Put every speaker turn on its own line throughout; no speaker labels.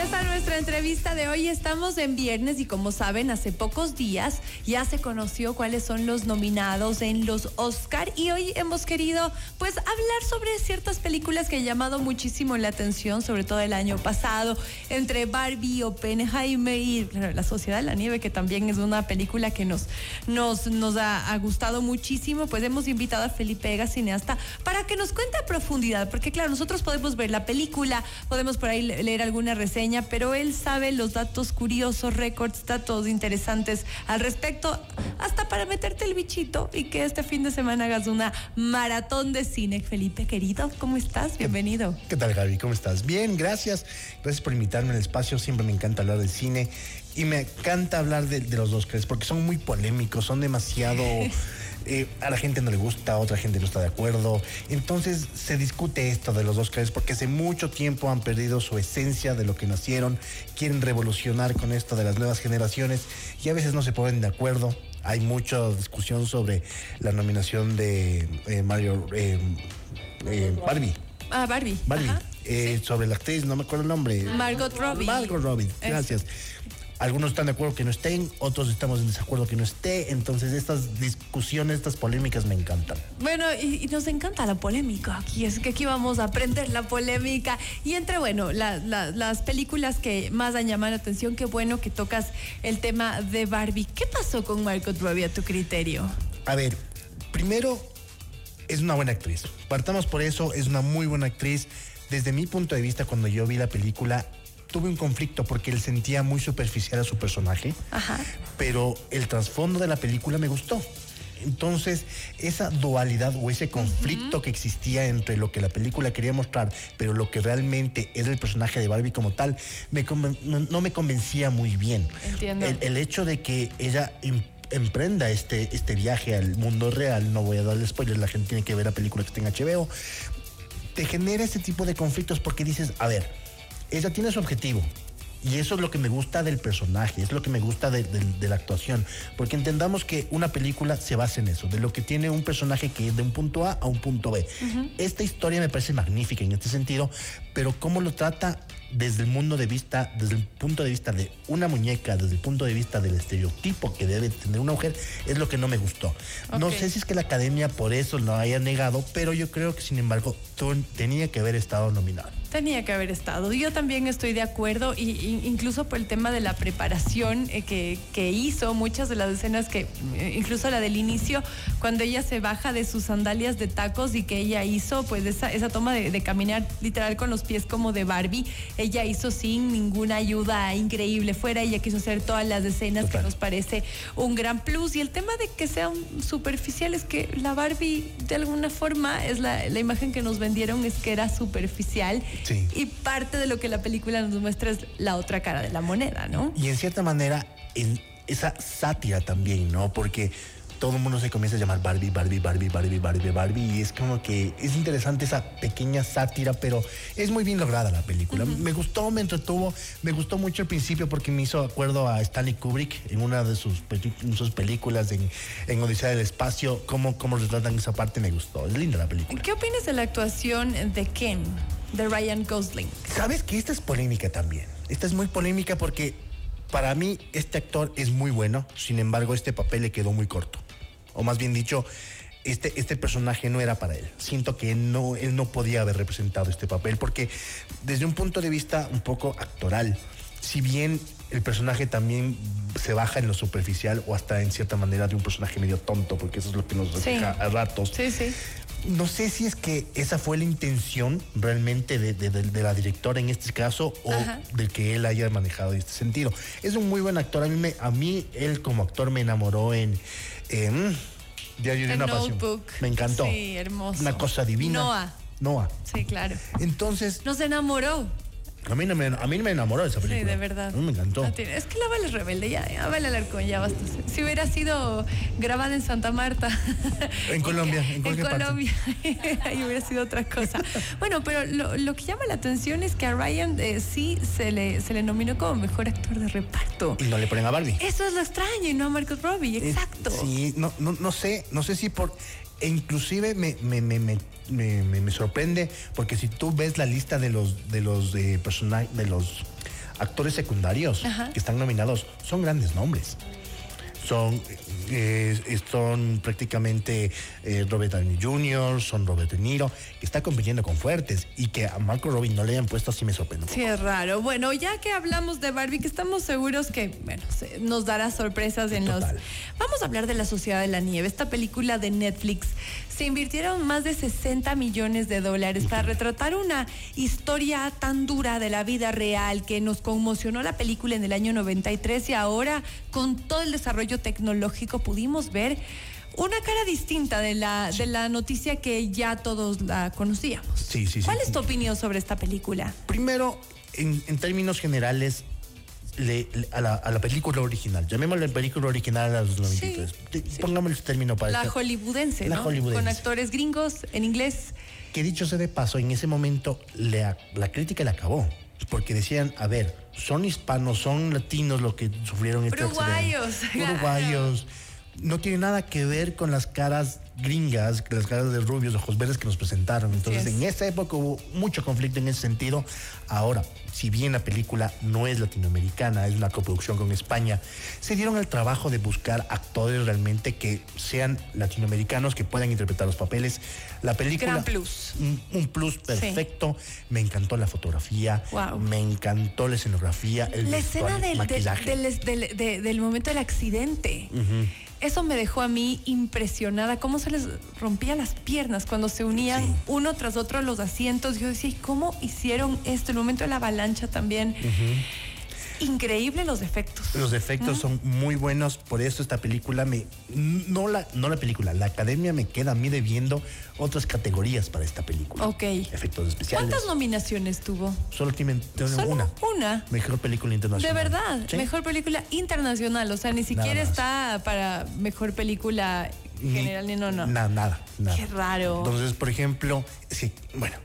Empieza nuestra entrevista de hoy. Estamos en viernes y como saben, hace pocos días ya se conoció cuáles son los nominados en los Oscar y hoy hemos querido pues hablar sobre ciertas películas que han llamado muchísimo la atención, sobre todo el año pasado, entre Barbie, Oppenheimer y La Sociedad de la Nieve, que también es una película que nos, nos, nos ha, ha gustado muchísimo. Pues hemos invitado a Felipe Ega, cineasta, para que nos cuente a profundidad, porque claro, nosotros podemos ver la película, podemos por ahí leer alguna reseña, pero él sabe los datos curiosos, récords, datos interesantes al respecto, hasta para meterte el bichito y que este fin de semana hagas una maratón de cine. Felipe, querido, ¿cómo estás? Bienvenido.
¿Qué tal, Gaby? ¿Cómo estás? Bien, gracias. Gracias por invitarme al espacio. Siempre me encanta hablar del cine y me encanta hablar de, de los Oscars porque son muy polémicos, son demasiado... Eh, a la gente no le gusta, a otra gente no está de acuerdo. Entonces se discute esto de los Oscars porque hace mucho tiempo han perdido su esencia de lo que nacieron, quieren revolucionar con esto de las nuevas generaciones y a veces no se ponen de acuerdo. Hay mucha discusión sobre la nominación de eh, Mario eh, Barbie.
Ah, Barbie.
Barbie.
Ajá.
Eh, Sobre la actriz, no me acuerdo el nombre.
Margot Robbie.
Margot Robbie, gracias. Algunos están de acuerdo que no estén, otros estamos en desacuerdo que no esté. Entonces, estas discusiones, estas polémicas me encantan.
Bueno, y, y nos encanta la polémica aquí, es que aquí vamos a aprender la polémica. Y entre, bueno, la- la- las películas que más han llamado la atención, qué bueno que tocas el tema de Barbie. ¿Qué pasó con Margot Robbie a tu criterio?
A ver, primero, es una buena actriz. Partamos por eso, es una muy buena actriz. Desde mi punto de vista, cuando yo vi la película, tuve un conflicto porque él sentía muy superficial a su personaje.
Ajá.
pero el trasfondo de la película me gustó. Entonces, esa dualidad o ese conflicto que existía entre lo que la película quería mostrar, pero lo que realmente era el personaje de Barbie como tal, me no, no me convencía muy bien.
Entiendo.
El, el hecho de que ella em- emprenda este, este viaje al mundo real, no voy a darle spoilers, la gente tiene que ver la película que está en HBO, te genera este tipo de conflictos porque dices, a ver, ella tiene su objetivo. Y eso es lo que me gusta del personaje, es lo que me gusta de, de- de la actuación. Porque entendamos que una película se basa en eso, de lo que tiene un personaje que es de un punto A a un punto B. Esta historia me parece magnífica en este sentido, pero cómo lo trata desde el mundo de vista, desde el punto de vista de una muñeca, desde el punto de vista del estereotipo que debe tener una mujer, es lo que no me gustó. No sé si es que la academia por eso lo haya negado, pero yo creo que sin embargo tenía que haber estado nominado.
Tenía que haber estado. Yo también estoy de acuerdo, y, y incluso por el tema de la preparación eh, que, que hizo, muchas de las escenas que, eh, incluso la del inicio, cuando ella se baja de sus sandalias de tacos y que ella hizo, pues esa, esa toma de, de caminar literal con los pies como de Barbie, ella hizo sin ninguna ayuda increíble fuera, ella quiso hacer todas las escenas
Total.
que nos parece un gran plus. Y el tema de que sean superficiales, que la Barbie de alguna forma es la, la imagen que nos vendieron es que era superficial.
Sí.
Y parte de lo que la película nos muestra es la otra cara de la moneda, ¿no?
Y en cierta manera, en esa sátira también, ¿no? Porque todo el mundo se comienza a llamar Barbie, Barbie, Barbie, Barbie, Barbie, Barbie. Y es como que es interesante esa pequeña sátira, pero es muy bien lograda la película. Me gustó, me entretuvo, me gustó mucho al principio porque me hizo acuerdo a Stanley Kubrick en una de sus películas en, en Odisea del Espacio. Cómo, cómo retratan esa parte me gustó. Es linda la película.
¿Qué opinas de la actuación de Ken, de Ryan Gosling?
Sabes que esta es polémica también. Esta es muy polémica porque para mí este actor es muy bueno, sin embargo este papel le quedó muy corto. O más bien dicho, este, este personaje no era para él. Siento que no, él no podía haber representado este papel porque desde un punto de vista un poco actoral, si bien el personaje también se baja en lo superficial o hasta en cierta manera de un personaje medio tonto, porque eso es lo que nos refleja a ratos.
Sí, sí.
No sé si es que esa fue la intención realmente de, de- de- de la directora en este caso o
Ajá.
de que él haya manejado este sentido. Es un muy buen actor. A mí, me- a mí él como actor me enamoró en, en Diario de una Pasión.
Notebook.
Me encantó.
Sí, hermoso.
Una cosa divina.
Noah.
Noah.
Sí, claro.
Entonces,
Nos enamoró.
A mí, no me, a mí me enamoró esa
Sí,
película.
de verdad.
A mí me encantó.
No tiene- Es que la Vale es rebelde, ya, ya Vale Alarcón, ya basta. Si hubiera sido grabada en Santa Marta.
En Colombia, en parte.
Colombia, ahí hubiera sido otra cosa. Bueno, pero lo, lo que llama la atención es que a Ryan eh, sí se le, se le nominó como mejor actor de reparto.
Y no le ponen a Barbie.
Eso es lo extraño y no a Margot Robbie,
Eh,
exacto.
Sí, no, no, no sé, no sé si por. E inclusive me, me, me, me, me- me- me sorprende porque si tú ves la lista de los de los eh, persona- de los actores secundarios
Ajá.
que están nominados son grandes nombres. Son, eh, son prácticamente eh, Robert Downey Jr., son Robert De Niro, que está compitiendo con fuertes y que a Marco Robin no le hayan puesto así me sorprende.
Sí, es raro. Bueno, ya que hablamos de Barbie, que estamos seguros que bueno, se- nos dará sorpresas en los... Vamos a hablar de La Sociedad de la Nieve, esta película de Netflix. Se invirtieron más de 60 millones de dólares para retratar una historia tan dura de la vida real que nos conmocionó la película en el año 93 y ahora con todo el desarrollo tecnológico pudimos ver una cara distinta de la, de la noticia que ya todos la conocíamos.
Sí, sí, sí.
¿Cuál es tu opinión sobre esta película?
Primero, en, en términos generales, le- le- a, la, a la película original, llamémosle película original a los 93. Te- Pongámosle ese término para
La hollywoodense,
La
¿no?
hollywoodense.
Con actores gringos en inglés.
Que dicho sea de paso, en ese momento la crítica le acabó. Porque decían, a ver, son hispanos, son latinos los que sufrieron este
Uruguayos,
accidente. Uruguayos. No tiene nada que ver con las caras gringas, las caras de rubios, ojos verdes que nos presentaron. Entonces,
es.
en esa época hubo mucho conflicto en ese sentido. Ahora, si bien la película no es latinoamericana, es una coproducción con España, se dieron el trabajo de buscar actores realmente que sean latinoamericanos, que puedan interpretar los papeles. La película...
Gran plus.
Un, un plus perfecto. Me encantó la fotografía,
Wow.
me encantó la escenografía, el
La escena del,
maquillaje.
del- del- de- del momento del accidente. Eso me dejó a mí impresionada, cómo se les rompía las piernas cuando se unían
Sí.
uno tras otro los asientos. Yo decía, ¿y cómo hicieron esto? El momento de la avalancha también. Increíble los efectos.
Los efectos son muy buenos, por eso esta película me no la no la película, la academia me queda a mí debiendo otras categorías para esta película.
Ok.
Efectos especiales.
¿Cuántas nominaciones tuvo?
Solo
Solo
una.
una.
Mejor película
De
internacional.
verdad,
Sí.
mejor película internacional, o sea, ni siquiera está para mejor película general ni no, no.
na- nada, nada.
Qué raro.
Entonces, por ejemplo, sí, bueno,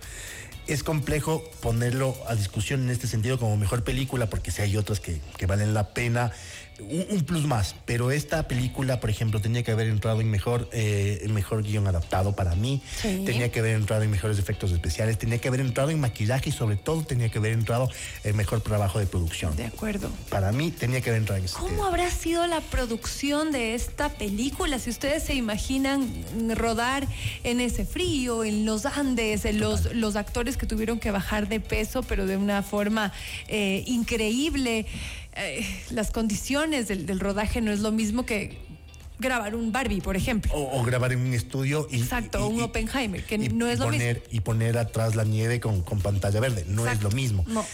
es complejo ponerlo a discusión en este sentido como mejor película, porque si hay otras que, que valen la pena. Un, un plus más, pero esta película, por ejemplo, tenía que haber entrado en mejor, eh, mejor guion adaptado para mí,
Sí.
tenía que haber entrado en mejores efectos especiales, tenía que haber entrado en maquillaje y sobre todo tenía que haber entrado en mejor trabajo de producción.
De acuerdo.
Para mí tenía que haber entrado en ese
¿Cómo habrá sido la producción de esta película? Si ustedes se imaginan rodar en ese frío, en los Andes, en los, los actores que tuvieron que bajar de peso, pero de una forma eh, increíble. Eh, las condiciones del, del rodaje no es lo mismo que grabar un Barbie, por ejemplo.
O, o grabar en un estudio y.
Exacto,
y-
un
y-
Oppenheimer, que no es lo
poner,
mismo.
Y poner atrás la nieve con, con pantalla verde. No
Exacto,
es lo mismo.
no.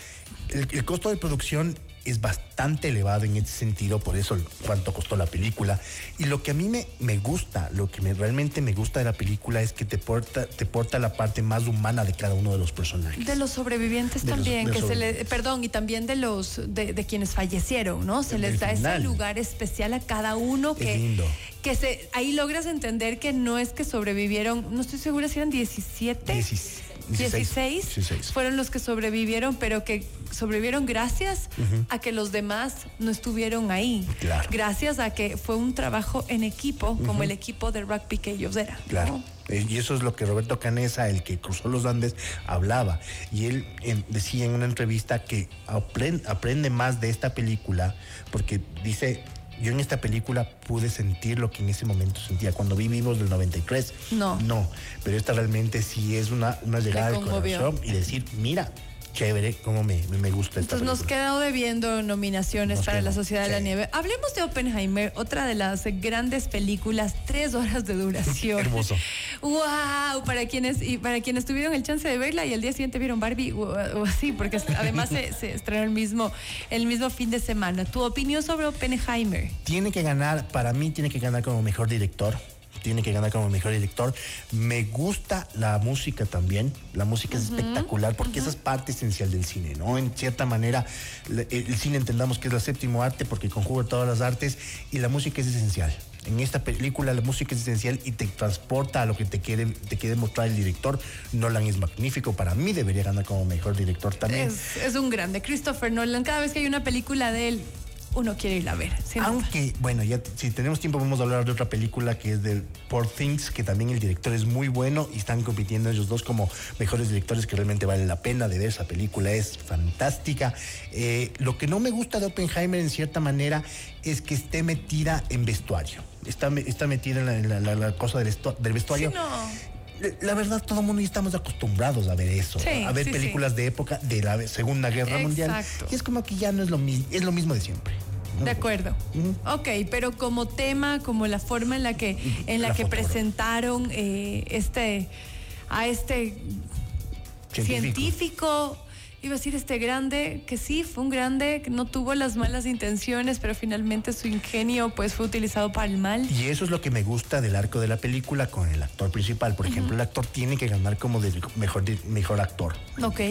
El, el costo de producción es bastante elevado en ese sentido, por eso cuánto costó la película. Y lo que a mí me, me gusta, lo que me, realmente me gusta de la película es que te porta, te porta la parte más humana de cada uno de los personajes.
De los sobrevivientes
De
también, que se le, perdón, y también de los de, de quienes fallecieron, ¿no? Se les da ese lugar especial a cada uno
Es
que,
lindo.
que se ahí logras entender que no es que sobrevivieron, no estoy segura si eran 17,
Diecis-
16,
16.
fueron los que sobrevivieron, pero que sobrevivieron gracias a que los demás no estuvieron ahí.
Claro.
Gracias a que fue un trabajo en equipo, como el equipo de rugby que ellos eran.
Claro. Eh, Y eso es lo que Roberto Canesa, el que cruzó los Andes, hablaba. Y él en- decía en una entrevista que apren- aprende más de esta película porque dice, yo en esta película pude sentir lo que en ese momento sentía. Cuando vi Vivos del 93,
No.
No, pero esta realmente sí es una, una llegada al corazón y decir, mira, chévere, cómo me, me- gusta esta
Entonces nos quedó debiendo nominaciones
Nos
para
quedó,
la Sociedad de la
sí.
Nieve. Hablemos de Oppenheimer, otra de las grandes películas, tres horas de duración.
Hermoso.
¡Wow! Para quienes, y para quienes tuvieron el chance de verla y al día siguiente vieron Barbie, o, o así, porque además se, se estrenó el mismo, el mismo fin de semana. ¿Tu opinión sobre Oppenheimer?
Tiene que ganar, para mí tiene que ganar como mejor director. Tiene que ganar como mejor director. Me gusta la música también. La música es espectacular porque esa es parte esencial del cine, ¿no? En cierta manera, la- el, cine entendamos que es el séptimo arte porque conjuga todas las artes y la música es esencial. En esta película la música es esencial y te transporta a lo que te quiere, te quiere mostrar el director. Nolan es magnífico. Para mí debería ganar como mejor director también.
Es, es un grande. Christopher Nolan, cada vez que hay una película de él, uno quiere ir a ver.
Aunque, bueno, ya si tenemos tiempo vamos a hablar de otra película que es de Poor Things, que también el director es muy bueno y están compitiendo ellos dos como mejores directores que realmente vale la pena de ver esa película, es fantástica. Eh, lo que no me gusta de Oppenheimer en cierta manera es que esté metida en vestuario, está, está metida en la, cosa del, del vestuario. La verdad, todo el mundo ya estamos acostumbrados a ver eso, a ver películas de época de la Segunda Guerra Mundial. Y es como que ya no es lo mismo, es lo mismo de siempre.
De acuerdo. Ok, pero como tema, como la forma en la que, en la, que presentaron eh, este a este científico. Iba a decir este grande, que sí, fue un grande, que no tuvo las malas intenciones, pero finalmente su ingenio pues fue utilizado para el mal.
Y eso es lo que me gusta del arco de la película con el actor principal. Por ejemplo, el actor tiene que ganar como de mejor, mejor actor.
Ok.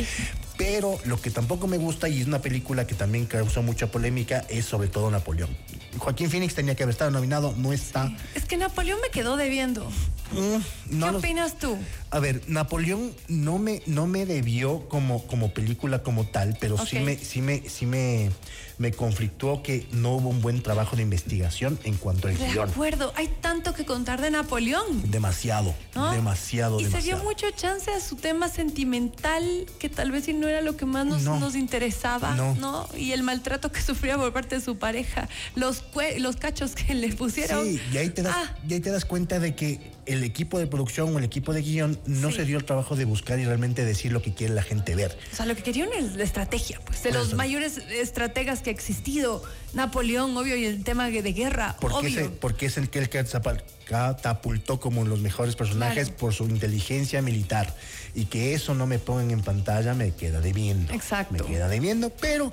Pero lo que tampoco me gusta, y es una película que también causó mucha polémica, es sobre todo Napoleón. Joaquín Phoenix tenía que haber estado nominado, no está.
Es que Napoleón me quedó debiendo. Mm, ¿Qué opinas tú?
A ver, Napoleón no me, no me debió como, como película como tal, pero sí me, sí me, sí me, me conflictuó que no hubo un buen trabajo de investigación en cuanto al
guion. De acuerdo, hay tanto que contar de Napoleón.
Demasiado, demasiado,
y
se
dio mucho chance a su tema sentimental, que tal vez si no era lo que más nos, nos interesaba, no. Y el maltrato que sufría por parte de su pareja, los, los cachos que le pusieron.
Sí, y ahí te das, ah. y ahí te das cuenta de que el equipo de producción o el equipo de guion no se dio el trabajo de buscar y realmente decir lo que quiere la gente ver.
O sea, lo que querían es la estrategia, pues, de los mayores estrategas que ha existido. Napoleón, obvio, y el tema de guerra,
porque
obvio.
porque es el que el catapultó como los mejores personajes por su inteligencia militar. Y que eso no me pongan en pantalla me queda debiendo.
Exacto.
Me queda debiendo, pero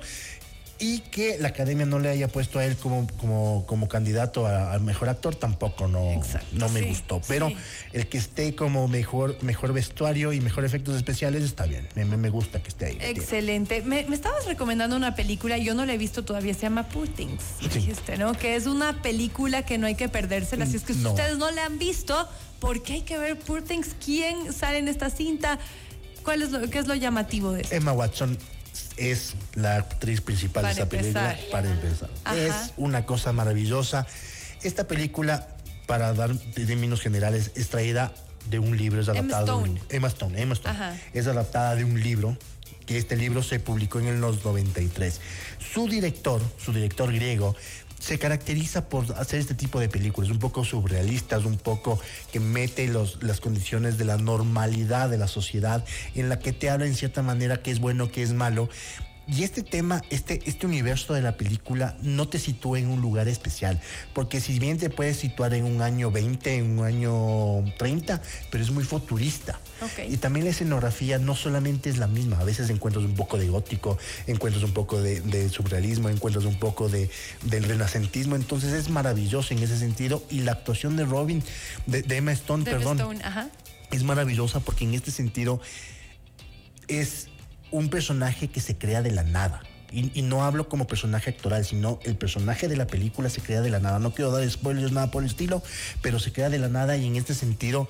y que la academia no le haya puesto a él como, como, como candidato al mejor actor tampoco no, no me gustó. Pero el que esté como mejor, mejor vestuario y mejor efectos especiales está bien. Me, me gusta que esté ahí.
Excelente. Me, estabas recomendando una película, yo no la he visto todavía, se llama Poor Things, dijiste, ¿no? Que es una película que no hay que perdérsela. Así es que si ustedes no la han visto, ¿por qué hay que ver Poor Things? ¿Quién sale en esta cinta? ¿Cuál es lo, ¿Qué es lo llamativo de eso?
Emma Watson es la actriz principal de esta película, para empezar. Es una cosa maravillosa. Esta película, para dar términos generales, es traída de un libro, es adaptada
Emma
Stone. Emma Stone, Emma Stone. Es adaptada de un libro que este libro se publicó en el 93. Su director, su director griego, se caracteriza por hacer este tipo de películas, un poco surrealistas, un poco que mete los, las condiciones de la normalidad de la sociedad, en la que te habla en cierta manera qué es bueno, qué es malo, y este tema, este, este universo de la película no te sitúa en un lugar especial, porque si bien te puedes situar en un año 20, en un año 30, pero es muy futurista. Y también la escenografía no solamente es la misma, a veces encuentras un poco de gótico, encuentras un poco de, surrealismo, encuentras un poco de, del renacentismo, entonces es maravilloso en ese sentido. Y la actuación de Robin, de, Emma Stone, perdón, es maravillosa porque en este sentido es un personaje que se crea de la nada. Y, no hablo como personaje actoral, sino el personaje de la película se crea de la nada. No quiero dar spoilers, nada por el estilo, pero se crea de la nada y en este sentido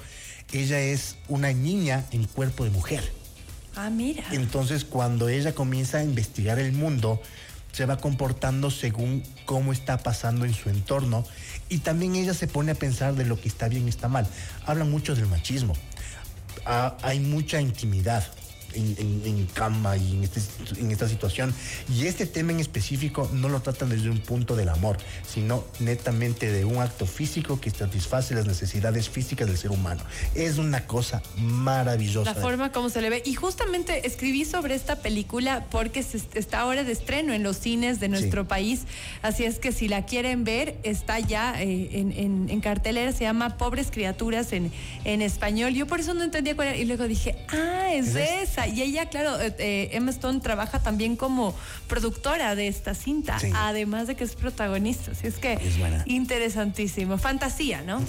ella es una niña en cuerpo de mujer.
Ah, mira.
Entonces cuando ella comienza a investigar el mundo, se va comportando según cómo está pasando en su entorno y también ella se pone a pensar de lo que está bien y está mal. Habla mucho del machismo. Ah, hay mucha intimidad en, cama y este, en, esta situación. Y este tema en específico no lo tratan desde un punto del amor, sino netamente de un acto físico que satisface las necesidades físicas del ser humano. Es una cosa maravillosa.
La forma como se le ve. Y justamente escribí sobre esta película porque está ahora de estreno en los cines de nuestro país. Así es que si la quieren ver, está ya eh, en, en, cartelera. Se llama Pobres Criaturas en, en español. Yo por eso no entendía cuál era. Y luego dije, ah, es, ¿Es esa. Y ella, claro, eh, eh, Emma Stone trabaja también como productora de esta cinta, además de que es protagonista. Así es que interesantísimo. Fantasía, ¿no?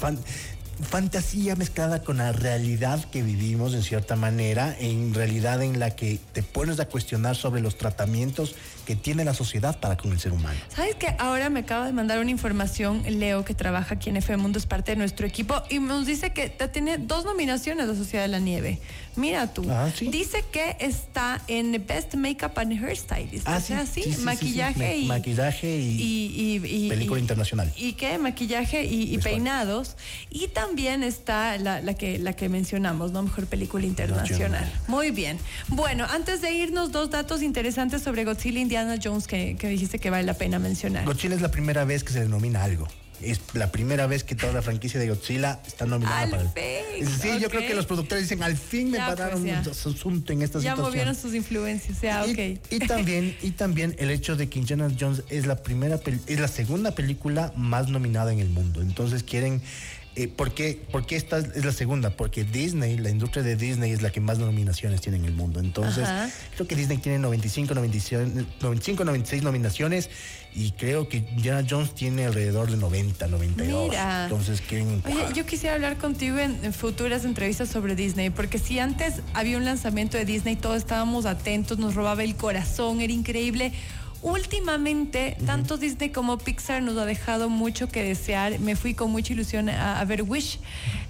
fantasía mezclada con la realidad que vivimos en cierta manera, en realidad en la que te pones a cuestionar sobre los tratamientos que tiene la sociedad para con el ser humano.
¿Sabes que Ahora me acaba de mandar una información, Leo, que trabaja aquí en FM Mundo, es parte de nuestro equipo, y nos dice que tiene dos nominaciones la Sociedad de la Nieve. Mira tú.
Ah, ¿sí?
Dice que está en Best Makeup and Hairstylist.
Ah,
o sea,
sí,
sí,
sí, sí,
maquillaje y...
Maquillaje y
y, y- y-
película internacional.
¿Y qué? Maquillaje y, peinados. Y también está la, la que, la que mencionamos, ¿no? Mejor película internacional.
Nacional.
Muy bien. Bueno, antes de irnos, dos datos interesantes sobre Godzilla e Indiana Jones que, que dijiste que vale la pena mencionar.
Godzilla es la primera vez que se denomina algo. Es la primera vez que toda la franquicia de Godzilla está nominada
Al
para el... Sí, yo creo que los productores dicen, al fin me
Ya, pues,
pararon
ya.
un asunto en esta
ya
situación.
movieron sus influencias, ya,
y,
ok.
y también y también el hecho de que Indiana Jones es la primera es la segunda película más nominada en el mundo entonces quieren eh, ¿por, qué, por qué esta es la segunda? Porque Disney, la industria de Disney es la que más nominaciones tiene en el mundo. Entonces,
Ajá.
creo que Disney tiene 95, 96, 95, 96 nominaciones y creo que Indiana Jones tiene alrededor de 90, 92.
Mira.
Entonces, quieren
Oye, yo quisiera hablar contigo en, en futuras entrevistas sobre Disney, porque si antes había un lanzamiento de Disney, todos estábamos atentos, nos robaba el corazón, era increíble. Últimamente, tanto Disney como Pixar nos ha dejado mucho que desear. Me fui con mucha ilusión a, a ver Wish,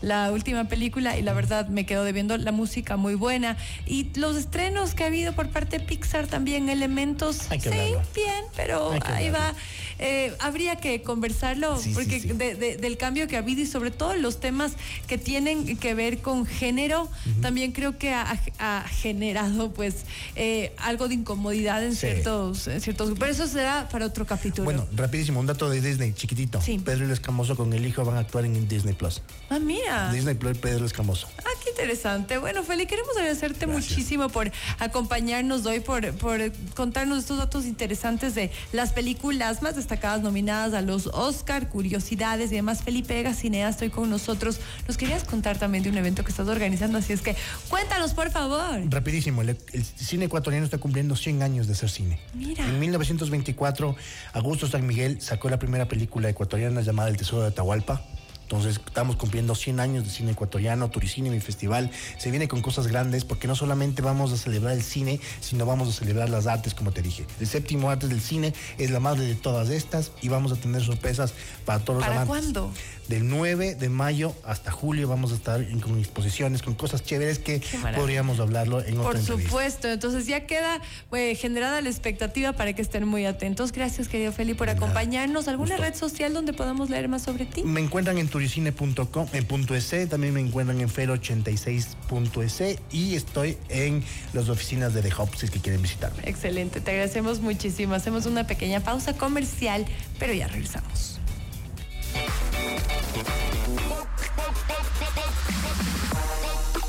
la última película, y la verdad me quedo debiendo la música muy buena. Y los estrenos que ha habido por parte de Pixar también, elementos, sí,
hablarlo.
bien, pero ahí
hablarlo.
va. Eh, habría que conversarlo,
Sí,
porque
sí.
de- de- del cambio que ha habido y sobre todo los temas que tienen que ver con género, también creo que ha, ha generado pues eh, algo de incomodidad en ciertos, en ciertos pero eso será para otro capítulo.
Bueno, rapidísimo, un dato de Disney, chiquitito.
Sí.
Pedro el Escamoso con el hijo van a actuar en Disney Plus.
ah, mira.
Disney Plus, Pedro el Escamoso.
Ah, qué interesante. Bueno, Feli, queremos agradecerte
Gracias.
muchísimo por acompañarnos hoy, por, por contarnos estos datos interesantes de las películas más destacadas nominadas a los Oscar, curiosidades y demás. Felipe Vega, cineasta, estoy con nosotros. Nos querías contar también de un evento que estás organizando, así es que cuéntanos, por favor.
Rapidísimo, el, el cine ecuatoriano está cumpliendo 100 años de ser cine.
Mira.
En 1924, Augusto San Miguel sacó la primera película ecuatoriana llamada El Tesoro de Atahualpa. Entonces estamos cumpliendo 100 años de cine ecuatoriano, Turicine, mi festival. Se viene con cosas grandes porque no solamente vamos a celebrar el cine, sino vamos a celebrar las artes, como te dije. El séptimo arte del cine es la madre de todas estas y vamos a tener sorpresas para todos
¿Para
los amantes.
cuándo?
Del 9 de mayo hasta julio vamos a estar en- con exposiciones, con cosas chéveres que podríamos hablarlo en otra
Por
entrevista.
supuesto, entonces ya queda eh, generada la expectativa para que estén muy atentos. Gracias, querido Feli, por
nada.
acompañarnos. ¿Alguna red social donde podamos leer más sobre ti?
Me encuentran en turicine.com, en punto .es, también me encuentran en fer86.es y estoy en las oficinas de The Hub si es que quieren visitarme.
Excelente, te agradecemos muchísimo. Hacemos una pequeña pausa comercial, pero ya regresamos thank